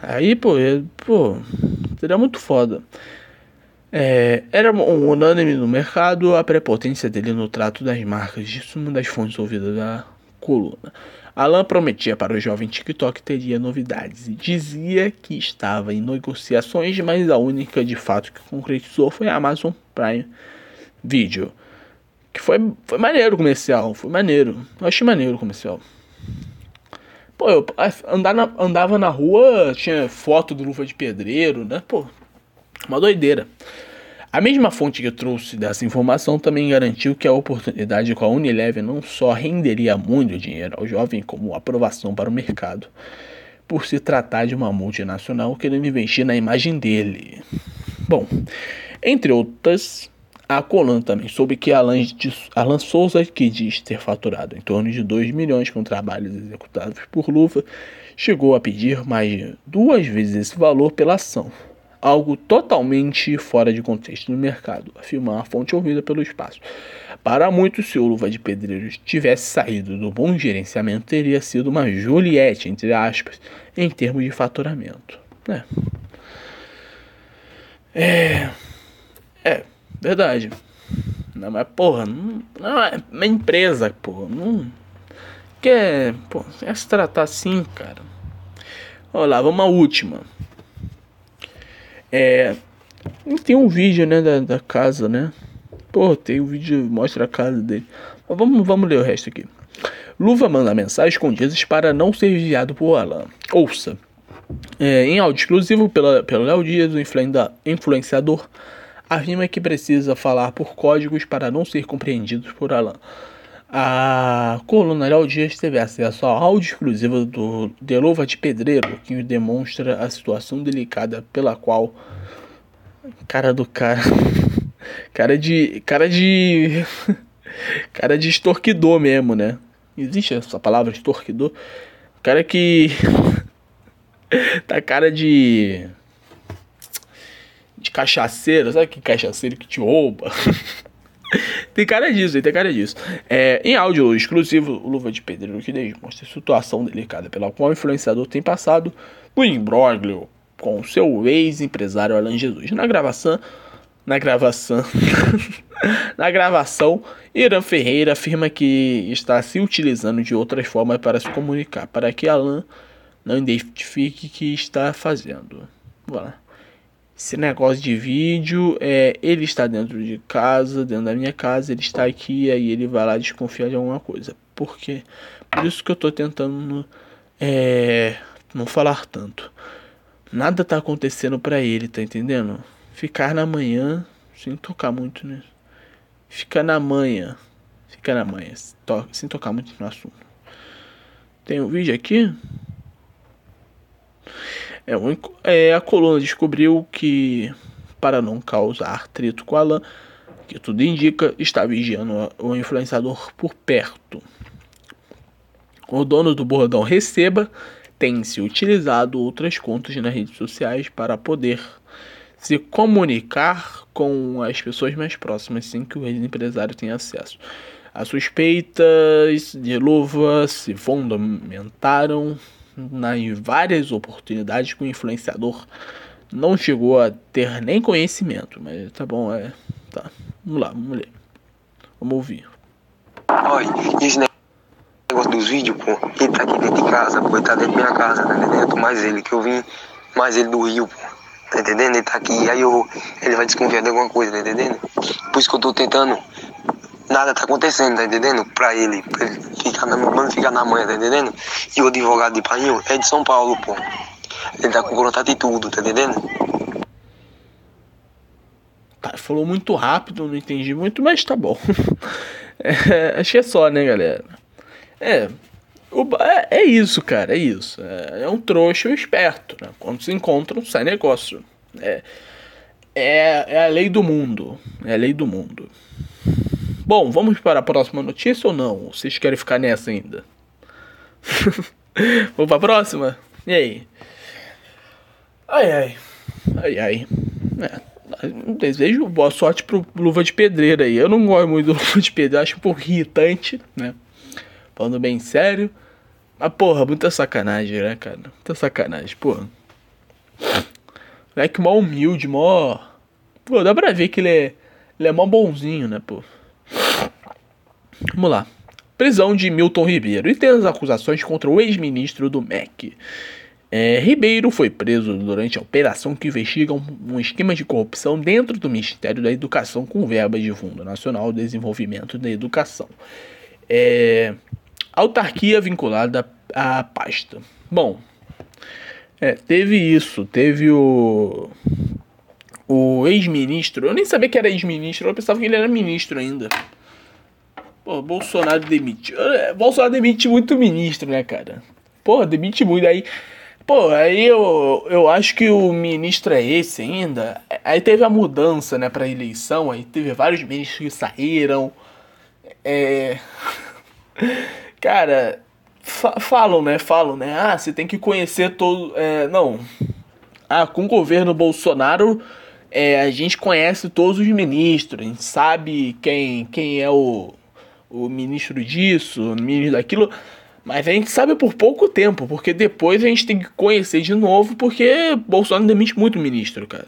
aí, pô, é, pô, seria muito foda. É, era um unânime no mercado a prepotência dele no trato das marcas. Isso é uma das fontes ouvidas da coluna. Alan prometia para o jovem TikTok que teria novidades e dizia que estava em negociações, mas a única de fato que concretizou foi a Amazon Prime Video. Que foi, foi maneiro o comercial, foi maneiro. Eu achei maneiro o comercial. Pô, eu na, andava na rua, tinha foto do Luva de Pedreiro, né? Pô, uma doideira. A mesma fonte que trouxe dessa informação também garantiu que a oportunidade com a Unilever não só renderia muito dinheiro ao jovem, como aprovação para o mercado, por se tratar de uma multinacional querendo investir na imagem dele. Bom, entre outras, a Colan também soube que Alan, Alan Souza, que diz ter faturado em torno de 2 milhões com trabalhos executados por Luva, chegou a pedir mais de duas vezes esse valor pela ação algo totalmente fora de contexto no mercado, afirma a fonte ouvida pelo espaço. Para muitos, se o Luva de Pedreiros tivesse saído do bom gerenciamento, teria sido uma Juliette, entre aspas, em termos de faturamento. É. É. É, verdade. Não, mas porra, não, não é uma empresa, porra. Não quer, é se tratar assim, cara. Olha lá, vamos à última. É. Tem um vídeo, né, da, da casa, né? Pô, tem um vídeo mostra a casa dele. Mas vamos, vamos ler o resto aqui. Luva manda mensagens escondidas para não ser vigiado por Alan. Ouça. É, em áudio exclusivo pela, pelo Léo Dias, o influenciador afirma que precisa falar por códigos para não ser compreendido por Alan. A coluna Léo Dias teve acesso ao áudio exclusivo do De Luva de Pedreiro, que demonstra a situação delicada pela qual. Cara do cara. Cara de. Cara de. Cara de extorquidor mesmo, né? Existe essa palavra extorquidor? Cara que. tá cara de. De cachaceiro, sabe que cachaceiro que te rouba? tem cara disso, tem cara disso. É, em áudio exclusivo, o Luva de Pedreiro que demonstra situação delicada pela qual o influenciador tem passado no imbróglio com seu ex-empresário Alan Jesus. Na gravação, na gravação, na gravação, Irã Ferreira afirma que está se utilizando de outras formas para se comunicar, para que Alan não identifique que está fazendo. Lá. Esse negócio de vídeo, é, ele está dentro de casa, dentro da minha casa, ele está aqui, aí ele vai lá desconfiar de alguma coisa. Por quê? Por isso que eu estou tentando é, não falar tanto. Nada tá acontecendo para ele, tá entendendo? Ficar na manhã, sem tocar muito nisso. Ficar na manhã, ficar na manhã, sem tocar muito no assunto. Tem um vídeo aqui? É, é, a coluna descobriu que, para não causar atrito com Alan, que tudo indica, está vigiando o influenciador por perto. O dono do bordão Receba tem se utilizado outras contas nas redes sociais para poder se comunicar com as pessoas mais próximas sem que o ex-empresário tenha acesso. As suspeitas de luva se fundamentaram nas várias oportunidades que o influenciador não chegou a ter nem conhecimento. Mas tá bom, é. Tá. Vamos lá, vamos ler. Vamos ouvir. E esse negócio dos vídeos, pô, ele tá aqui dentro de casa, pô, ele tá dentro da minha casa, tá entendendo? Mais ele, que eu vim, mais ele do Rio, pô. Tá entendendo? Ele tá aqui, aí eu, ele vai desconfiar de alguma coisa, tá entendendo? Por isso que eu tô tentando nada tá acontecendo, tá entendendo? Pra ele, pra ele ficar na, não ficar na manhã, tá entendendo? E o advogado de Painho é de São Paulo, pô. Ele tá com contato de tudo, tá entendendo? Tá, falou muito rápido, não entendi muito, mas tá bom. é, acho que é só, né, galera? É, o, é, é, isso, cara, é isso. É, é um trouxa um esperto, né? Quando se encontram, sai negócio. É, é, é a lei do mundo. É a lei do mundo. Bom, vamos para a próxima notícia ou não? Vocês querem ficar nessa ainda? vamos para a próxima? E aí? Ai ai. Ai ai. É, desejo boa sorte pro Luva de Pedreira aí. Eu não gosto muito do Luva de Pedreira, acho um pouco irritante, né? Falando bem sério. Mas porra, muita sacanagem, né, cara? Muita sacanagem, porra. Moleque mó humilde, mó. Pô, dá pra ver que ele é. Ele é mó bonzinho, né, pô? Vamos lá. prisão de Milton Ribeiro e tem acusações contra o ex-ministro do MEC. É, Ribeiro foi preso durante a operação que investiga um, um, esquema de corrupção dentro do Ministério da Educação com verbas de Fundo Nacional de Desenvolvimento da Educação. É, autarquia vinculada à pasta. Bom, é, teve isso, teve o o ex-ministro. Eu nem sabia que era ex-ministro, eu pensava que ele era ministro ainda. Pô, Bolsonaro demite. É, Bolsonaro demite muito ministro, né, cara? Pô, demite muito. Aí Pô, aí eu, eu acho que o ministro é esse ainda. Aí teve a mudança, né, pra eleição, aí teve vários ministros que saíram. É. Cara, fa falam, né? Falam, né? Ah, você tem que conhecer todo. É, não. Ah, com o governo Bolsonaro, é, a gente conhece todos os ministros, a gente sabe quem, quem é o, o ministro disso, o ministro daquilo. Mas a gente sabe por pouco tempo, porque depois a gente tem que conhecer de novo, porque Bolsonaro demite muito ministro, cara.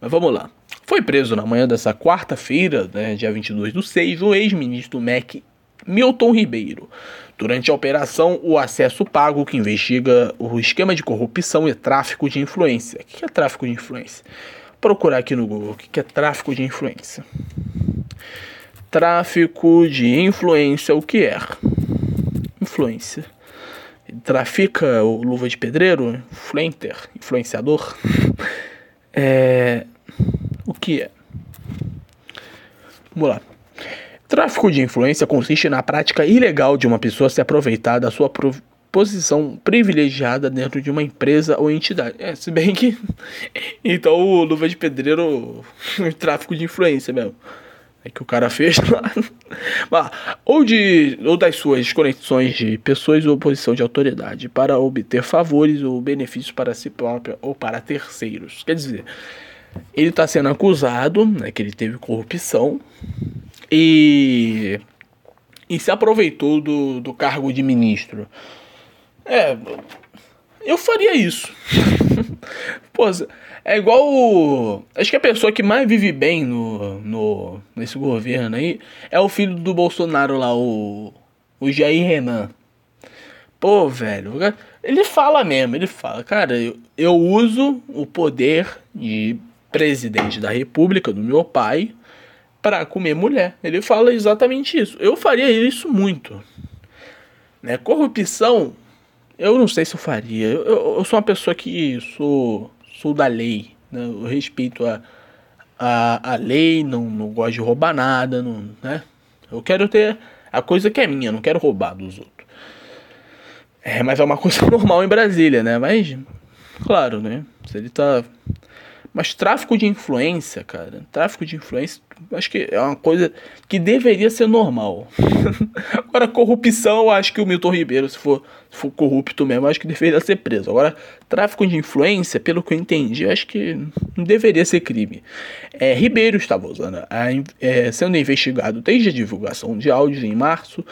Mas vamos lá. Foi preso na manhã dessa quarta-feira, né, dia 22 do 6, o ex-ministro MEC Milton Ribeiro. Durante a operação O Acesso Pago, que investiga o esquema de corrupção e tráfico de influência. O que é tráfico de influência? Vou procurar aqui no Google o que é tráfico de influência. Tráfico de influência, o que é? influência. trafica o luva de pedreiro, influencer, influenciador. É, o que é? Vamos lá. Tráfico de influência consiste na prática ilegal de uma pessoa se aproveitar da sua posição privilegiada dentro de uma empresa ou entidade. É, se bem que. então o Luva de Pedreiro. tráfico de influência mesmo é que o cara fez lá. ou, de, ou das suas conexões de pessoas ou posição de autoridade para obter favores ou benefícios para si própria ou para terceiros. Quer dizer, ele está sendo acusado né, que ele teve corrupção e, e se aproveitou do, do cargo de ministro. É, eu faria isso. Pô, é igual. O... Acho que a pessoa que mais vive bem no, no, nesse governo aí é o filho do Bolsonaro lá, o. O Jair Renan. Pô, velho. Ele fala mesmo, ele fala, cara, eu, eu uso o poder de presidente da república, do meu pai, para comer mulher. Ele fala exatamente isso. Eu faria isso muito. Né? Corrupção, eu não sei se eu faria. Eu, eu, eu sou uma pessoa que sou sou da lei, né? Eu respeito a, a, a lei, não, não gosto de roubar nada, não, né? Eu quero ter a coisa que é minha, não quero roubar dos outros. É, mas é uma coisa normal em Brasília, né? Mas, claro, né? Se ele tá mas tráfico de influência, cara, tráfico de influência, acho que é uma coisa que deveria ser normal. Agora, corrupção, eu acho que o Milton Ribeiro, se for, se for corrupto mesmo, acho que deveria ser preso. Agora, tráfico de influência, pelo que eu entendi, acho que não deveria ser crime. É, Ribeiro estava usando, a, é, sendo investigado desde a divulgação de áudios em março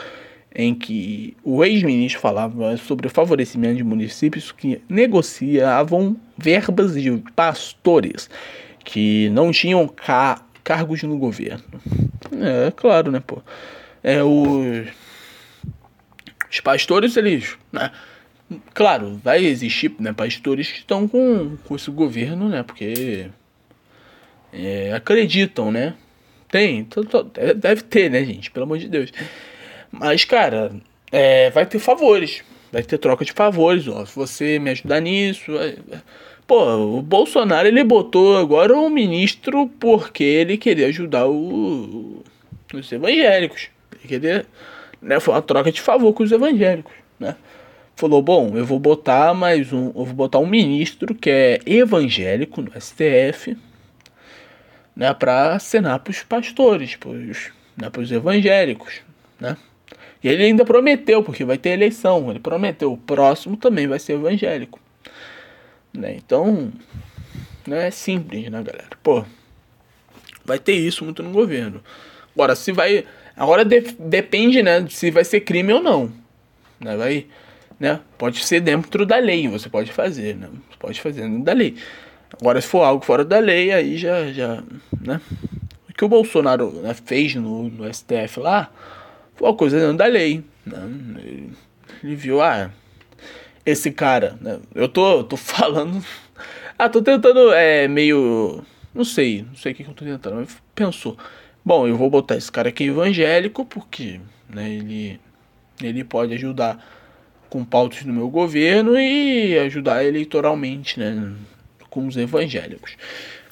em que o ex-ministro falava sobre o favorecimento de municípios que negociavam verbas de pastores que não tinham ca cargos no governo. É, claro, né, pô. É, os, os pastores, eles, né, claro, vai existir, né, pastores que estão com, com esse governo, né, porque é, acreditam, né. Tem, deve ter, né, gente, pelo amor de Deus. Mas, cara, é, vai ter favores. Vai ter troca de favores, ó. Se você me ajudar nisso. É... Pô, o Bolsonaro ele botou agora um ministro porque ele queria ajudar o, os evangélicos. Ele queria. Né, foi uma troca de favor com os evangélicos, né? Falou, bom, eu vou botar mais um. Eu vou botar um ministro que é evangélico no STF, né? Pra assinar pros pastores, pros, né, pros evangélicos, né? E ele ainda prometeu, porque vai ter eleição, ele prometeu, o próximo também vai ser evangélico. Né? Então, não é simples, né, galera? Pô, vai ter isso muito no governo. Agora, se vai. Agora de, depende, né, se vai ser crime ou não. Né? Vai, né? Pode ser dentro da lei, você pode fazer, né? Você pode fazer dentro da lei. Agora, se for algo fora da lei, aí já, já né? O que o Bolsonaro né, fez no, no STF lá, foi coisa dentro da lei. Né? Ele, ele, viu, ah, esse cara, né? Eu tô, tô falando. Ah, tô tentando, é, meio. Não sei, não sei o que, que eu tô tentando, mas pensou. Bom, eu vou botar esse cara aqui evangélico porque, né, ele, ele pode ajudar com pautas no meu governo e ajudar eleitoralmente, né, com os evangélicos.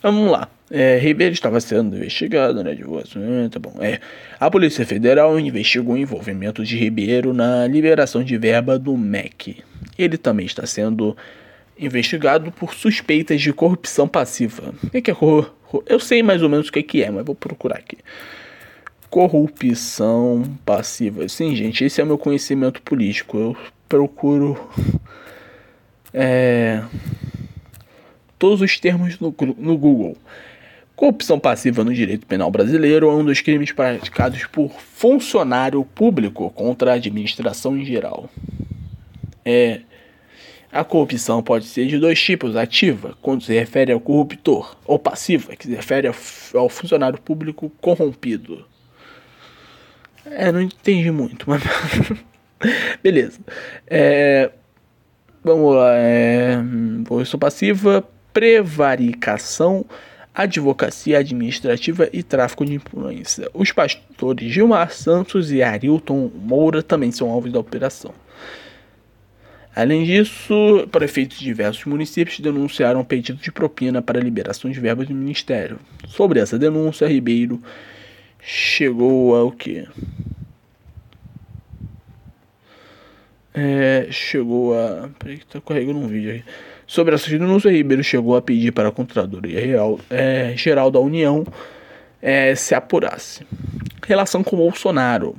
Vamos lá. É, Ribeiro estava sendo investigado, né? Divulgação, tá bom. É, a Polícia Federal investigou o envolvimento de Ribeiro na liberação de verba do MEC. Ele também está sendo investigado por suspeitas de corrupção passiva. O que é cor... Eu sei mais ou menos o que é, mas vou procurar aqui. Corrupção passiva. Sim, gente, esse é o meu conhecimento político. Eu procuro. É todos os termos no, no Google. Corrupção passiva no direito penal brasileiro é um dos crimes praticados por funcionário público contra a administração em geral. É, a corrupção pode ser de dois tipos: ativa, quando se refere ao corruptor, ou passiva, que se refere ao funcionário público corrompido. É, não entendi muito, mas. Beleza. É, vamos lá. É, corrupção passiva prevaricação, advocacia administrativa e tráfico de influência. Os pastores Gilmar Santos e Arilton Moura também são alvos da operação. Além disso, prefeitos de diversos municípios denunciaram pedido de propina para liberação de verbas do Ministério. Sobre essa denúncia, Ribeiro chegou ao que? É, chegou a. Peraí que tá carregando um vídeo aí. Sobre essa denúncia, Ribeiro chegou a pedir para a Contradoria Real, é, Geral da União é, se apurasse. Relação com Bolsonaro.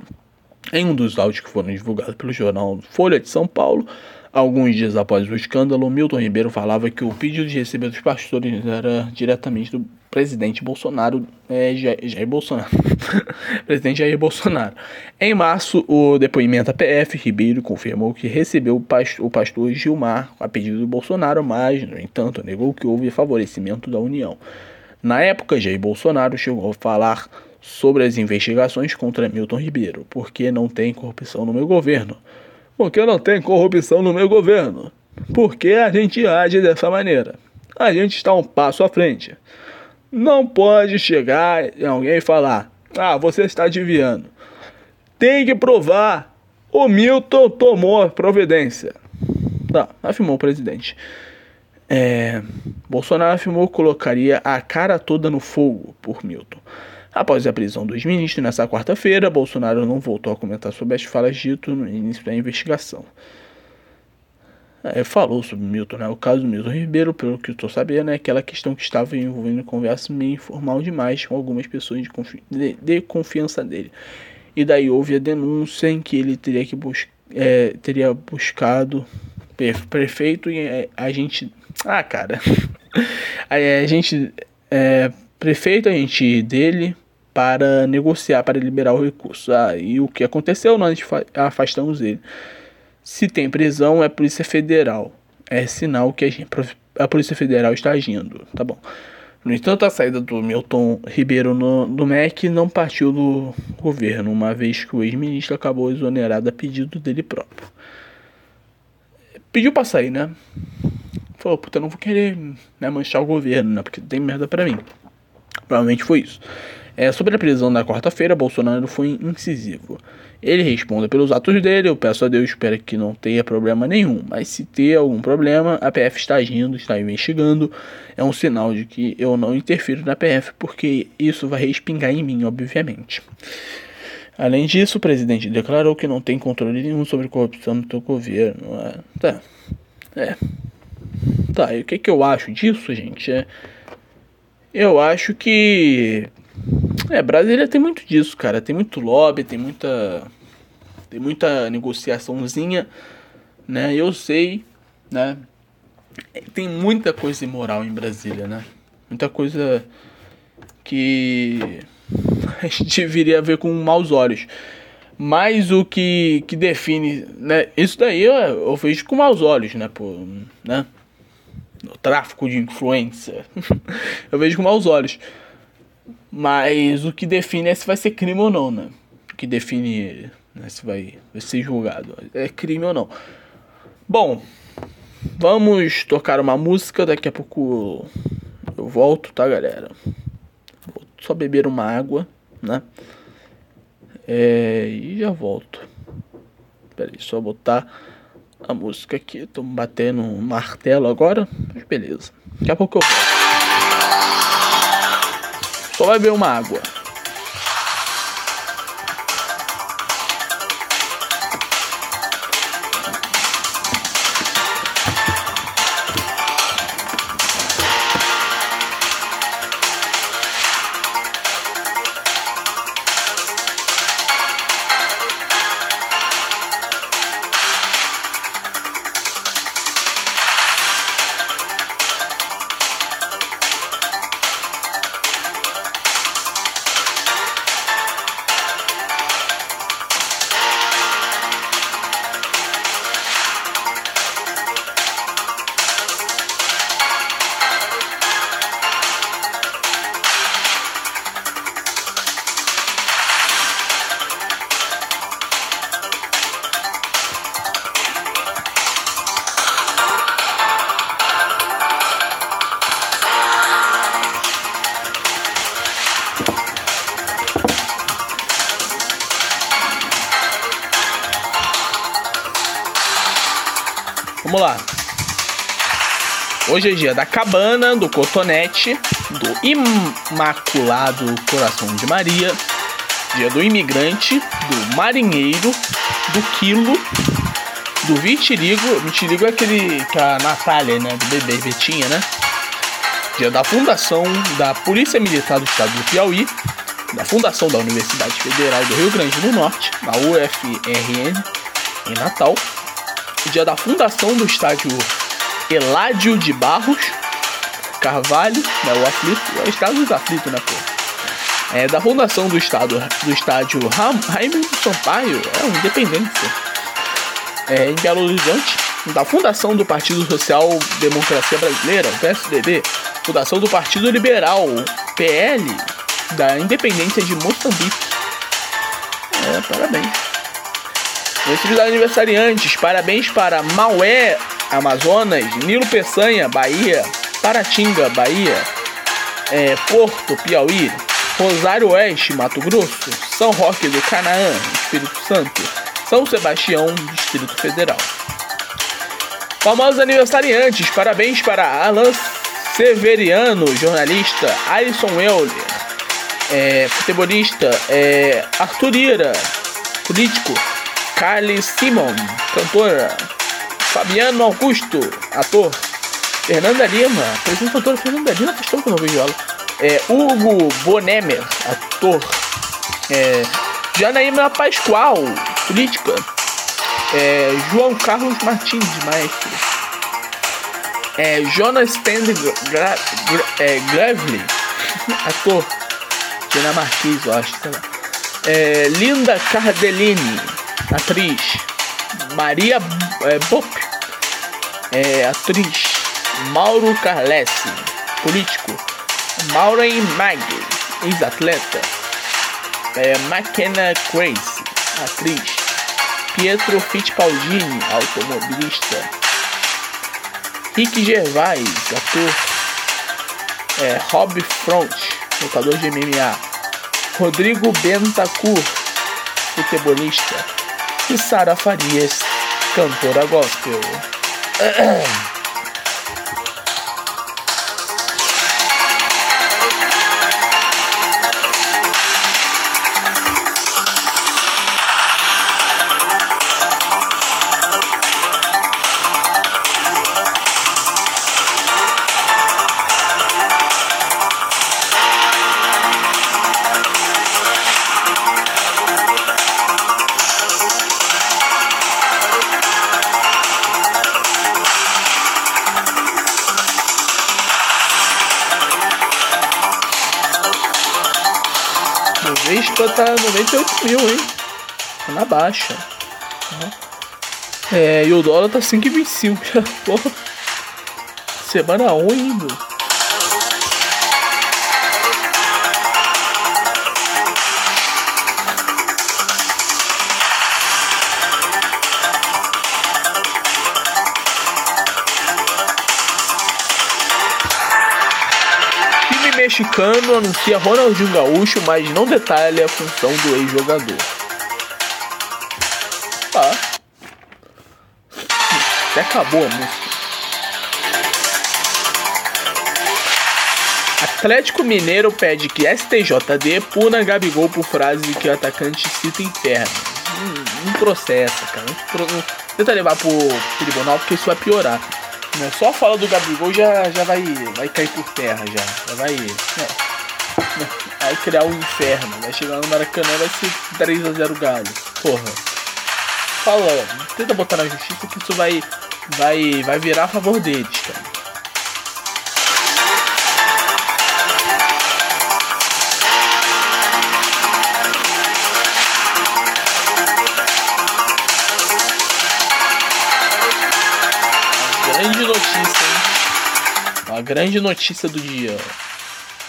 Em um dos áudios que foram divulgados pelo jornal Folha de São Paulo, alguns dias após o escândalo, Milton Ribeiro falava que o pedido de receber dos pastores era diretamente do presidente Bolsonaro, é, Jair Bolsonaro. presidente Jair Bolsonaro. Em março, o depoimento à PF, Ribeiro confirmou que recebeu o pastor, o pastor Gilmar a pedido do Bolsonaro, mas, no entanto, negou que houve favorecimento da União. Na época, Jair Bolsonaro chegou a falar sobre as investigações contra Milton Ribeiro, porque não tem corrupção no meu governo. Porque não tem corrupção no meu governo. Porque a gente age dessa maneira. A gente está um passo à frente. Não pode chegar alguém falar: ah, você está desviando. Tem que provar. O Milton tomou providência. Tá, afirmou o presidente. É, Bolsonaro afirmou que colocaria a cara toda no fogo por Milton. Após a prisão dos ministros nessa quarta-feira, Bolsonaro não voltou a comentar sobre as falas dito no início da investigação. É, falou sobre Milton, né? O caso do Milton Ribeiro, pelo que eu tô sabendo, é aquela questão que estava envolvendo conversa meio informal demais com algumas pessoas de, confi de, de confiança dele. E daí houve a denúncia em que ele teria que bus é, teria buscado prefeito e é, a gente. Ah, cara. a, gente. É, prefeito, a gente dele, para negociar, para liberar o recurso. Ah, e o que aconteceu? Nós afastamos ele. Se tem prisão, é Polícia Federal. É sinal que a, gente, a Polícia Federal está agindo. Tá bom. No entanto, a saída do Milton Ribeiro no, do MEC não partiu do governo, uma vez que o ex-ministro acabou exonerado a pedido dele próprio. Pediu para sair, né? Falou, puta, eu não vou querer né, manchar o governo, né? Porque tem merda para mim. Provavelmente foi isso. É, sobre a prisão da quarta-feira, Bolsonaro foi incisivo. Ele responde pelos atos dele, eu peço a Deus, espero que não tenha problema nenhum. Mas se ter algum problema, a PF está agindo, está investigando. É um sinal de que eu não interfiro na PF, porque isso vai respingar em mim, obviamente. Além disso, o presidente declarou que não tem controle nenhum sobre corrupção no seu governo. É, tá. É. Tá, e o que, que eu acho disso, gente? É, eu acho que é, Brasília tem muito disso, cara. Tem muito lobby, tem muita. Tem muita negociaçãozinha, né? Eu sei, né? Tem muita coisa imoral em Brasília, né? Muita coisa que a gente deveria ver com maus olhos. Mas o que, que define, né? Isso daí eu, eu vejo com maus olhos, né? Pô, né? O tráfico de influência. eu vejo com maus olhos. Mas o que define é se vai ser crime ou não, né? que define né, se vai, vai ser julgado. É crime ou não. Bom, vamos tocar uma música. Daqui a pouco eu volto, tá, galera? Vou só beber uma água, né? É, e já volto. Pera aí, só botar a música aqui. Tô batendo um martelo agora, mas beleza. Daqui a pouco eu volto. Só vai beber uma água. Hoje é dia da cabana, do cotonete, do Imaculado Coração de Maria, dia do imigrante, do marinheiro, do quilo, do vitiligo. Vitiligo é aquele que a Natália, né, do bebê Betinha, né? Dia da fundação da Polícia Militar do Estado do Piauí, da fundação da Universidade Federal do Rio Grande do Norte, da UFRN, em Natal dia da fundação do estádio Eládio de Barros Carvalho, né, o aflito, é o estado dos aflitos, né, pô? É, da fundação do, estado, do estádio Raimundo Sampaio, é um independente, é, em Belo Horizonte, da fundação do Partido Social Democracia Brasileira, o PSDB, fundação do Partido Liberal, PL, da Independência de Moçambique. É, parabéns. Nossos aniversariantes, parabéns para Maué, Amazonas, Nilo Peçanha, Bahia, Paratinga, Bahia, é, Porto, Piauí, Rosário Oeste, Mato Grosso, São Roque do Canaã, Espírito Santo, São Sebastião, Distrito Federal. Famosos aniversariantes, parabéns para Alan Severiano, jornalista, Alisson Euler, é, futebolista, é, Arthur Ira, político, Carly Simon, cantora. Fabiano Augusto, ator. Fernanda Lima, apresentadora Fernanda Lima, faz tempo que eu não vejo ela. É, Hugo Bonemer, ator. É, Janaína Pascoal, política. É, João Carlos Martins, maestro. É, Jonas Stand Gra Gra é, Gravely, ator. Dinamarquês, eu acho, sei lá. É, Linda Cardellini, atriz Maria é, é, atriz Mauro Carlesi, político Maureen Mag, ex-atleta é, McKenna Grace, atriz Pietro Fittipaldini, automobilista Rick Gervais, ator é, Rob Front, lutador de MMA Rodrigo Bentancur, futebolista e Sara Farias, cantora gospel. Vespa tá 98 mil, hein? Tá na baixa. É, e o dólar tá 5,25. Porra. Semana 1 indo. Mexicano anuncia Ronaldinho Gaúcho, mas não detalha a função do ex-jogador. Tá. Até acabou a música. Atlético Mineiro pede que STJD puna Gabigol por frase que o atacante cita inferno. Um, um processo, cara. Um, tenta levar pro tribunal porque isso vai piorar. Né? Só fala do Gabigol já, já vai, vai cair por terra já. Já vai. Né? Vai criar um inferno. Vai chegar no Maracanã vai ser 3x0 Galo. Porra. Fala, tenta botar na justiça que isso vai, vai, vai virar a favor deles, cara. Grande notícia do dia.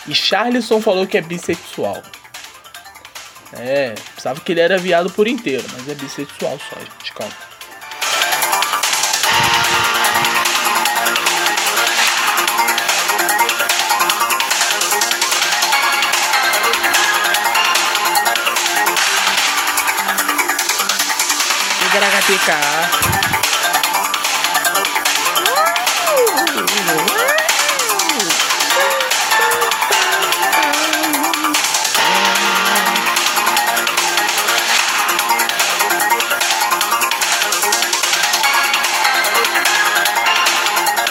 E Charlison falou que é bissexual. É, pensava que ele era viado por inteiro, mas é bissexual só, gente, calma. HTK.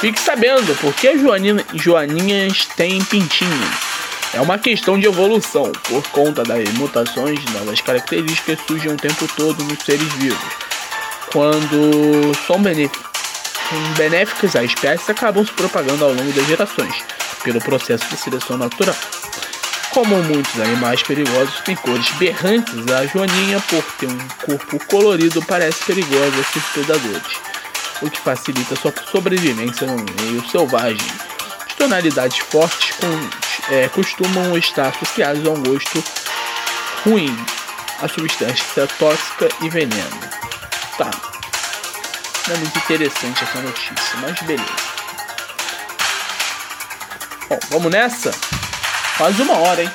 Fique sabendo, porque Joaninha, joaninhas têm pintinhos. É uma questão de evolução, por conta das mutações, novas características surgem o tempo todo nos seres vivos. Quando são benéficas à espécie, acabam se propagando ao longo das gerações, pelo processo de seleção natural. Como muitos animais perigosos têm cores berrantes, a joaninha, por ter um corpo colorido, parece perigosa a seus predadores o que facilita sua sobrevivência no meio selvagem. As tonalidades fortes com, é, costumam estar associadas a um gosto ruim, a substância tóxica e veneno. Tá. Não é muito interessante essa notícia, mas beleza. Bom, vamos nessa? Quase uma hora, hein?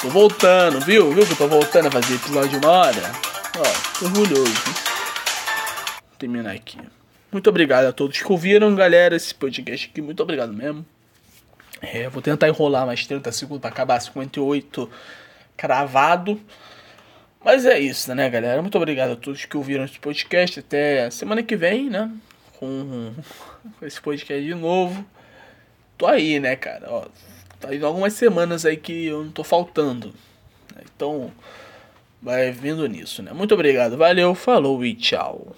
Tô voltando, viu? Viu que eu tô voltando a fazer episódio de uma hora? Ó, tô orgulhoso. Vou terminar aqui. Muito obrigado a todos que ouviram, galera, esse podcast aqui. Muito obrigado mesmo. É, vou tentar enrolar mais 30 segundos para acabar 58 cravado. Mas é isso, né, galera? Muito obrigado a todos que ouviram esse podcast. Até semana que vem, né? Com, esse podcast de novo. Tô aí, né, cara? Ó, tá indo algumas semanas aí que eu não tô faltando. Então, vai vindo nisso, né? Muito obrigado, valeu, falou e tchau.